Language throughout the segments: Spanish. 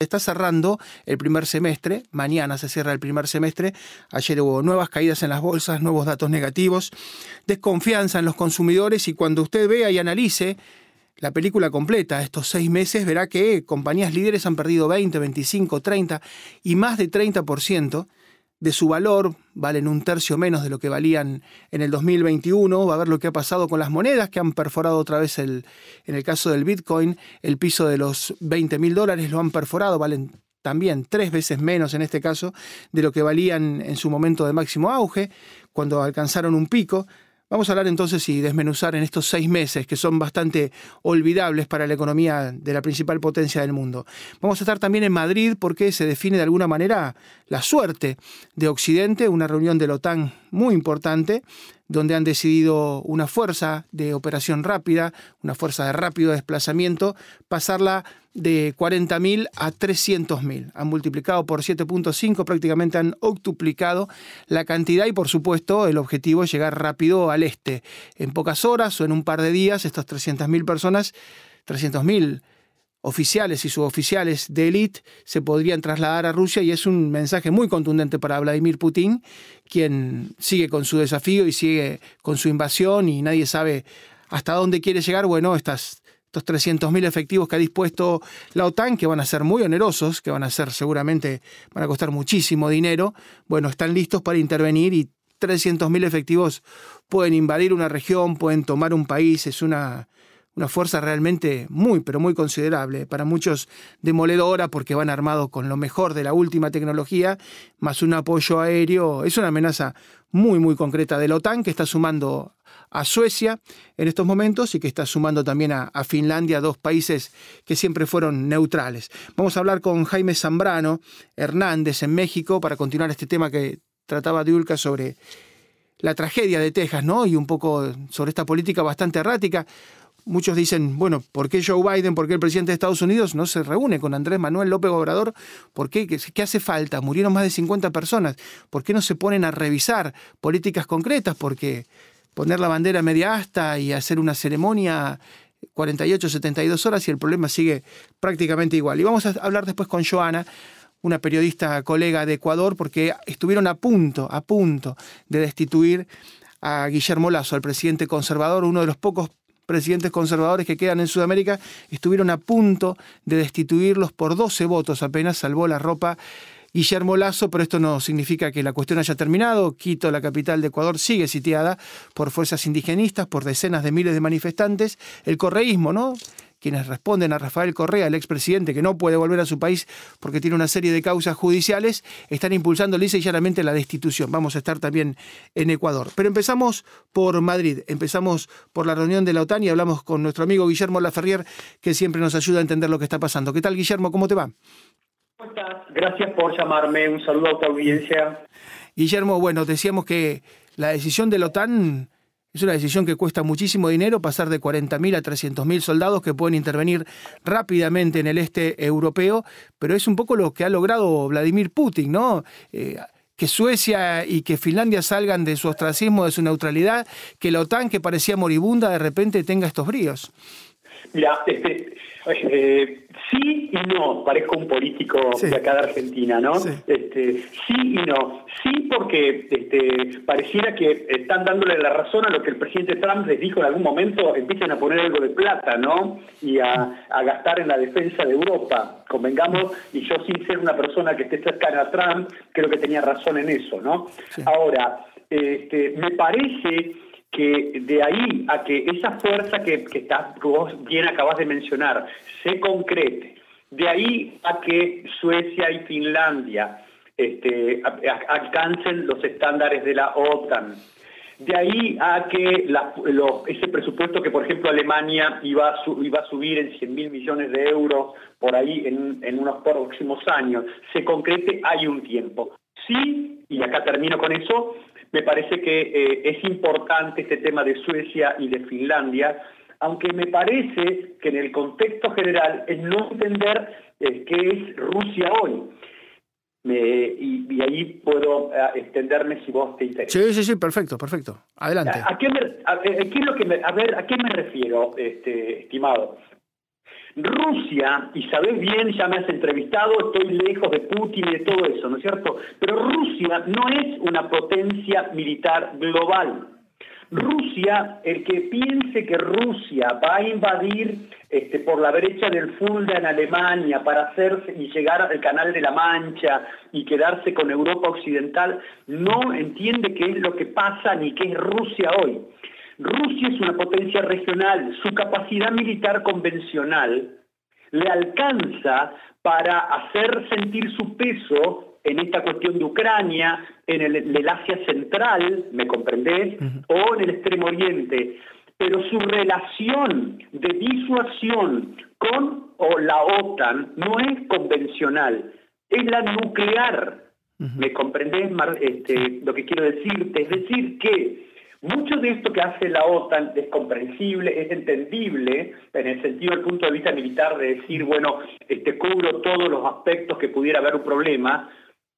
Está cerrando el primer semestre, mañana se cierra el primer semestre, ayer hubo nuevas caídas en las bolsas, nuevos datos negativos, desconfianza en los consumidores y cuando usted vea y analice la película completa, estos seis meses, verá que compañías líderes han perdido 20, 25, 30 y más de 30% de su valor, valen un tercio menos de lo que valían en el 2021, va a ver lo que ha pasado con las monedas que han perforado otra vez el, en el caso del Bitcoin, el piso de los 20 mil dólares lo han perforado, valen también tres veces menos en este caso de lo que valían en su momento de máximo auge, cuando alcanzaron un pico. Vamos a hablar entonces y desmenuzar en estos seis meses que son bastante olvidables para la economía de la principal potencia del mundo. Vamos a estar también en Madrid porque se define de alguna manera la suerte de Occidente, una reunión de la OTAN muy importante donde han decidido una fuerza de operación rápida, una fuerza de rápido desplazamiento, pasarla de 40.000 a 300.000. Han multiplicado por 7.5, prácticamente han octuplicado la cantidad y por supuesto el objetivo es llegar rápido al este. En pocas horas o en un par de días, estas 300.000 personas, 300.000 oficiales y suboficiales de élite se podrían trasladar a Rusia y es un mensaje muy contundente para Vladimir Putin, quien sigue con su desafío y sigue con su invasión y nadie sabe hasta dónde quiere llegar. Bueno, estas, estos 300.000 efectivos que ha dispuesto la OTAN, que van a ser muy onerosos, que van a ser seguramente, van a costar muchísimo dinero, bueno, están listos para intervenir y 300.000 efectivos pueden invadir una región, pueden tomar un país, es una una fuerza realmente muy, pero muy considerable, para muchos demoledora porque van armados con lo mejor de la última tecnología, más un apoyo aéreo. Es una amenaza muy, muy concreta de la OTAN que está sumando a Suecia en estos momentos y que está sumando también a, Finlandia, dos países que siempre fueron neutrales. Vamos a hablar con Jaime Zambrano Hernández en México para continuar este tema que trataba Diulca sobre la tragedia de Texas, ¿no? Y un poco sobre esta política bastante errática muchos dicen, bueno, ¿por qué Joe Biden, por qué el presidente de Estados Unidos no se reúne con Andrés Manuel López Obrador? ¿Por qué? ¿Qué, hace falta? Murieron más de 50 personas. ¿Por qué no se ponen a revisar políticas concretas? Porque poner la bandera media asta y hacer una ceremonia 48, 72 horas y el problema sigue prácticamente igual. Y vamos a hablar después con Joana, una periodista colega de Ecuador, porque estuvieron a punto, a punto de destituir a Guillermo Lazo, al presidente conservador, uno de los pocos presidentes conservadores que quedan en Sudamérica estuvieron a punto de destituirlos por 12 votos, apenas salvó la ropa Guillermo Lazo, pero esto no significa que la cuestión haya terminado. Quito, la capital de Ecuador, sigue sitiada por fuerzas indigenistas, por decenas de miles de manifestantes. El correísmo, ¿no? Quienes responden a Rafael Correa, el expresidente que no puede volver a su país porque tiene una serie de causas judiciales, están impulsando lisa y llanamente la destitución. Vamos a estar también en Ecuador. Pero empezamos por Madrid, empezamos por la reunión de la OTAN y hablamos con nuestro amigo Guillermo Laferrier, que siempre nos ayuda a entender lo que está pasando. ¿Qué tal, Guillermo? ¿Cómo te va? ¿Cómo estás? Gracias por llamarme. Un saludo a tu audiencia. Guillermo, bueno, decíamos que la decisión de la OTAN es una decisión que cuesta muchísimo dinero pasar de 40.000 a 300.000 soldados que pueden intervenir rápidamente en el este europeo, pero es un poco lo que ha logrado Vladimir Putin, ¿no? Eh, que Suecia y que Finlandia salgan de su ostracismo, de su neutralidad, que la OTAN, que parecía moribunda, de repente tenga estos bríos. Mira, este, sí y no, parezco un político de acá de Argentina, ¿no? Sí. Este, sí y no. Sí porque este, pareciera que están dándole la razón a lo que el presidente Trump les dijo en algún momento, empiecen a poner algo de plata, ¿no? Y a, gastar en la defensa de Europa. Convengamos, y yo sin ser una persona que esté cercana a Trump, creo que tenía razón en eso, ¿no? Ahora, este, me parece que de ahí a que esa fuerza que, que, vos bien acabas de mencionar se concrete, de ahí a que Suecia y Finlandia este, alcancen los estándares de la OTAN, de ahí a que ese presupuesto que, por ejemplo, Alemania iba a, iba a subir en 100 mil millones de euros por ahí en unos próximos años, se concrete, hay un tiempo. Sí, y acá termino con eso, me parece que eh, es importante este tema de Suecia y de Finlandia, aunque me parece que en el contexto general es no entender eh, qué es Rusia hoy. y, ahí puedo eh, extenderme si vos te interesa. Sí, sí, sí, perfecto, perfecto. Adelante. ¿A, qué, me, lo que a ver, ¿a qué me refiero, este, estimado? Rusia, y sabes bien, ya me has entrevistado, estoy lejos de Putin y de todo eso, ¿no es cierto? Pero Rusia no es una potencia militar global. Rusia, el que piense que Rusia va a invadir este, por la brecha del Fulda en Alemania para hacerse y llegar al Canal de la Mancha y quedarse con Europa Occidental, no entiende qué es lo que pasa ni qué es Rusia hoy. Rusia es una potencia regional, su capacidad militar convencional le alcanza para hacer sentir su peso en esta cuestión de Ucrania, en el, Asia Central, ¿me comprendés? O en el Extremo Oriente. Pero su relación de disuasión con o la OTAN no es convencional, es la nuclear. ¿Me comprendés este, lo que quiero decirte? Es decir, que mucho de esto que hace la OTAN es comprensible, es entendible en el sentido del punto de vista militar de decir, bueno, este, cubro todos los aspectos que pudiera haber un problema,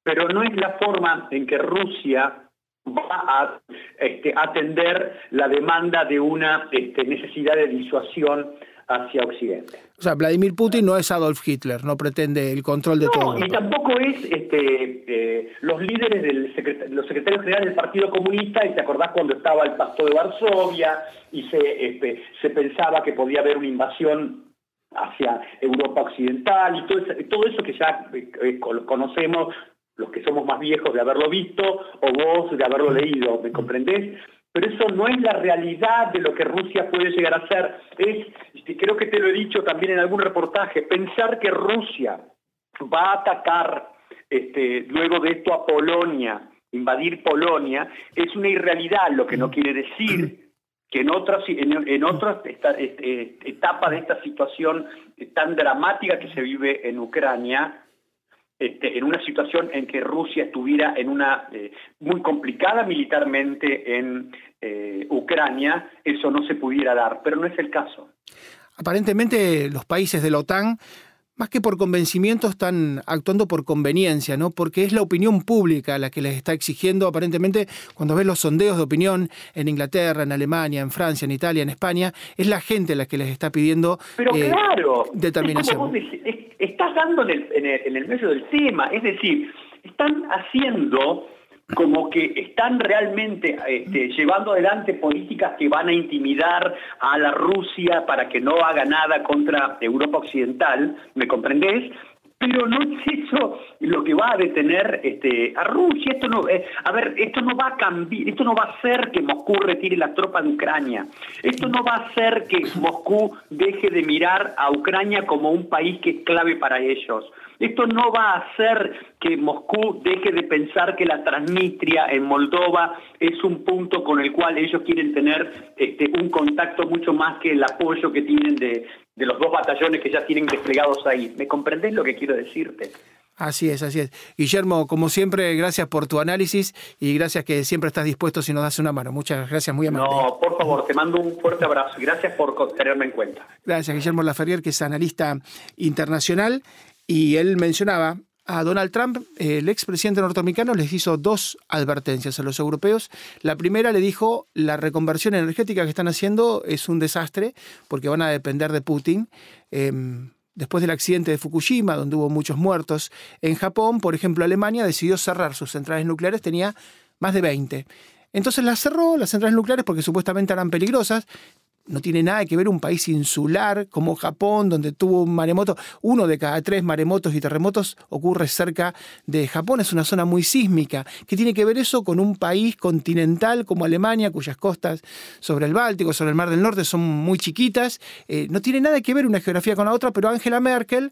pero no es la forma en que Rusia va a este, atender la demanda de una este, necesidad de disuasión hacia Occidente. O sea, Vladimir Putin no es Adolf Hitler, no pretende el control de todo. Y tampoco es este, eh, los líderes del los secretarios generales del Partido Comunista, y te acordás cuando estaba el Pacto de Varsovia y se, este, se pensaba que podía haber una invasión hacia Europa Occidental y todo eso, todo eso que ya eh, conocemos los que somos más viejos de haberlo visto o vos de haberlo leído, ¿me comprendés? pero eso no es la realidad de lo que Rusia puede llegar a ser. Es, creo que te lo he dicho también en algún reportaje, pensar que Rusia va a atacar este, luego de esto a Polonia, invadir Polonia, es una irrealidad, lo que no quiere decir que en otras en, en otras este, etapas de esta situación tan dramática que se vive en Ucrania, este, en una situación en que Rusia estuviera en una eh, muy complicada militarmente en eh, Ucrania, eso no se pudiera dar, pero no es el caso. Aparentemente los países de la OTAN más que por convencimiento están actuando por conveniencia, ¿no? Porque es la opinión pública la que les está exigiendo, aparentemente, cuando ves los sondeos de opinión en Inglaterra, en Alemania, en Francia, en Italia, en España, es la gente la que les está pidiendo Pero eh, claro, determinación. Estás dando en el, en el medio del tema, es decir, están haciendo como que están realmente este, llevando adelante políticas que van a intimidar a la Rusia para que no haga nada contra Europa Occidental, ¿me comprendés? Pero no es eso lo que va a detener este, a Rusia. Esto no, eh, a ver, esto no va a cambiar, esto no va a hacer que Moscú retire las tropas de Ucrania. Esto no va a hacer que Moscú deje de mirar a Ucrania como un país que es clave para ellos. Esto no va a hacer que Moscú deje de pensar que la Transnistria en Moldova es un punto con el cual ellos quieren tener este, un contacto mucho más que el apoyo que tienen de, de los dos batallones que ya tienen desplegados ahí. ¿Me comprendés lo que quiero decirte? Así es, así es. Guillermo, como siempre, gracias por tu análisis y gracias que siempre estás dispuesto si nos das una mano. Muchas gracias, muy amable. No, por favor, te mando un fuerte abrazo y gracias por tenerme en cuenta. Gracias, Guillermo Laferrier, que es analista internacional y él mencionaba a Donald Trump, el expresidente norteamericano, les hizo dos advertencias a los europeos. La primera le dijo, la reconversión energética que están haciendo es un desastre porque van a depender de Putin. Em, después del accidente de Fukushima, donde hubo muchos muertos en Japón, por ejemplo, Alemania decidió cerrar sus centrales nucleares, tenía más de 20. Entonces las cerró, las centrales nucleares, porque supuestamente eran peligrosas, no tiene nada que ver un país insular como Japón, donde tuvo un maremoto. Uno de cada tres maremotos y terremotos ocurre cerca de Japón. Es una zona muy sísmica. ¿Qué tiene que ver eso con un país continental como Alemania, cuyas costas sobre el Báltico, sobre el Mar del Norte son muy chiquitas? Eh, no tiene nada que ver una geografía con la otra, pero Angela Merkel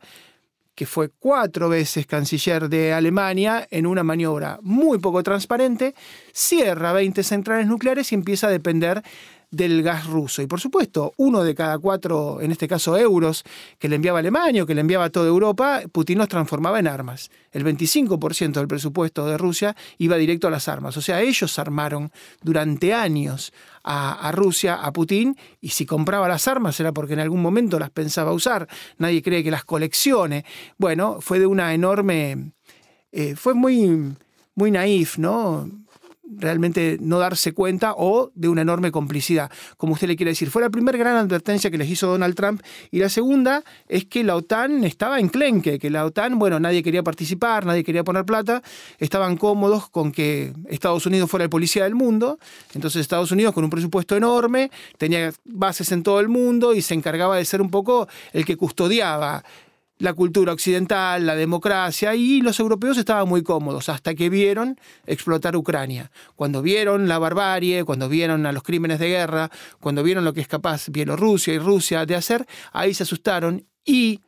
que fue cuatro veces canciller de Alemania en una maniobra muy poco transparente, cierra 20 centrales nucleares y empieza a depender del gas ruso. Y por supuesto, uno de cada cuatro, en este caso euros, que le enviaba Alemania o que le enviaba a toda Europa, Putin los transformaba en armas. El 25% del presupuesto de Rusia iba directo a las armas. O sea, ellos armaron durante años a, Rusia, a Putin, y si compraba las armas era porque en algún momento las pensaba usar. Nadie cree que las coleccione. Bueno, fue de una enorme... Eh, fue muy, muy naif, ¿no? Realmente no darse cuenta o de una enorme complicidad, como usted le quiere decir. Fue la primera gran advertencia que les hizo Donald Trump y la segunda es que la OTAN estaba enclenque, que la OTAN, bueno, nadie quería participar, nadie quería poner plata, estaban cómodos con que Estados Unidos fuera el policía del mundo, entonces Estados Unidos con un presupuesto enorme, tenía bases en todo el mundo y se encargaba de ser un poco el que custodiaba la cultura occidental, la democracia, y los europeos estaban muy cómodos hasta que vieron explotar Ucrania. Cuando vieron la barbarie, cuando vieron a los crímenes de guerra, cuando vieron lo que es capaz Bielorrusia y Rusia de hacer, ahí se asustaron y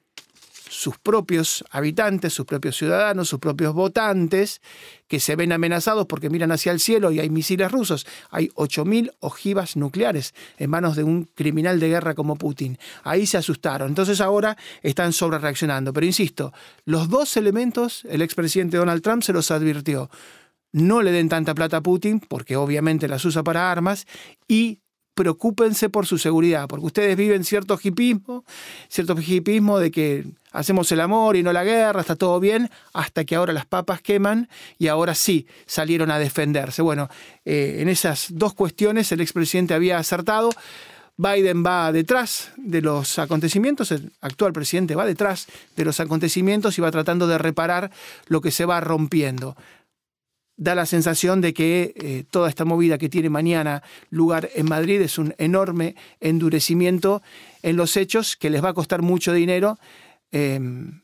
sus propios habitantes, sus propios ciudadanos, sus propios votantes, que se ven amenazados porque miran hacia el cielo y hay misiles rusos. Hay 8.000 ojivas nucleares en manos de un criminal de guerra como Putin. Ahí se asustaron. Entonces ahora están sobre reaccionando. Pero insisto, los dos elementos el expresidente Donald Trump se los advirtió. No le den tanta plata a Putin, porque obviamente las usa para armas, y preocúpense por su seguridad, porque ustedes viven cierto hipismo, cierto hipismo de que hacemos el amor y no la guerra, está todo bien, hasta que ahora las papas queman y ahora sí salieron a defenderse. Bueno, eh, en esas dos cuestiones el expresidente había acertado. Biden va detrás de los acontecimientos, el actual presidente va detrás de los acontecimientos y va tratando de reparar lo que se va rompiendo da la sensación de que eh, toda esta movida que tiene mañana lugar en Madrid es un enorme endurecimiento en los hechos que les va a costar mucho dinero. Em,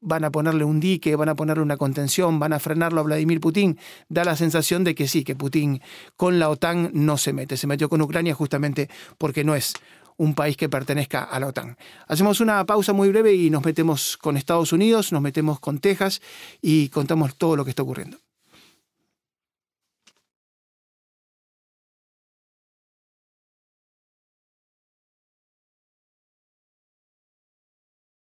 van a ponerle un dique, van a ponerle una contención, van a frenarlo a Vladimir Putin. Da la sensación de que sí, que Putin con la OTAN no se mete. Se metió con Ucrania justamente porque no es un país que pertenezca a la OTAN. Hacemos una pausa muy breve y nos metemos con Estados Unidos, nos metemos con Texas y contamos todo lo que está ocurriendo.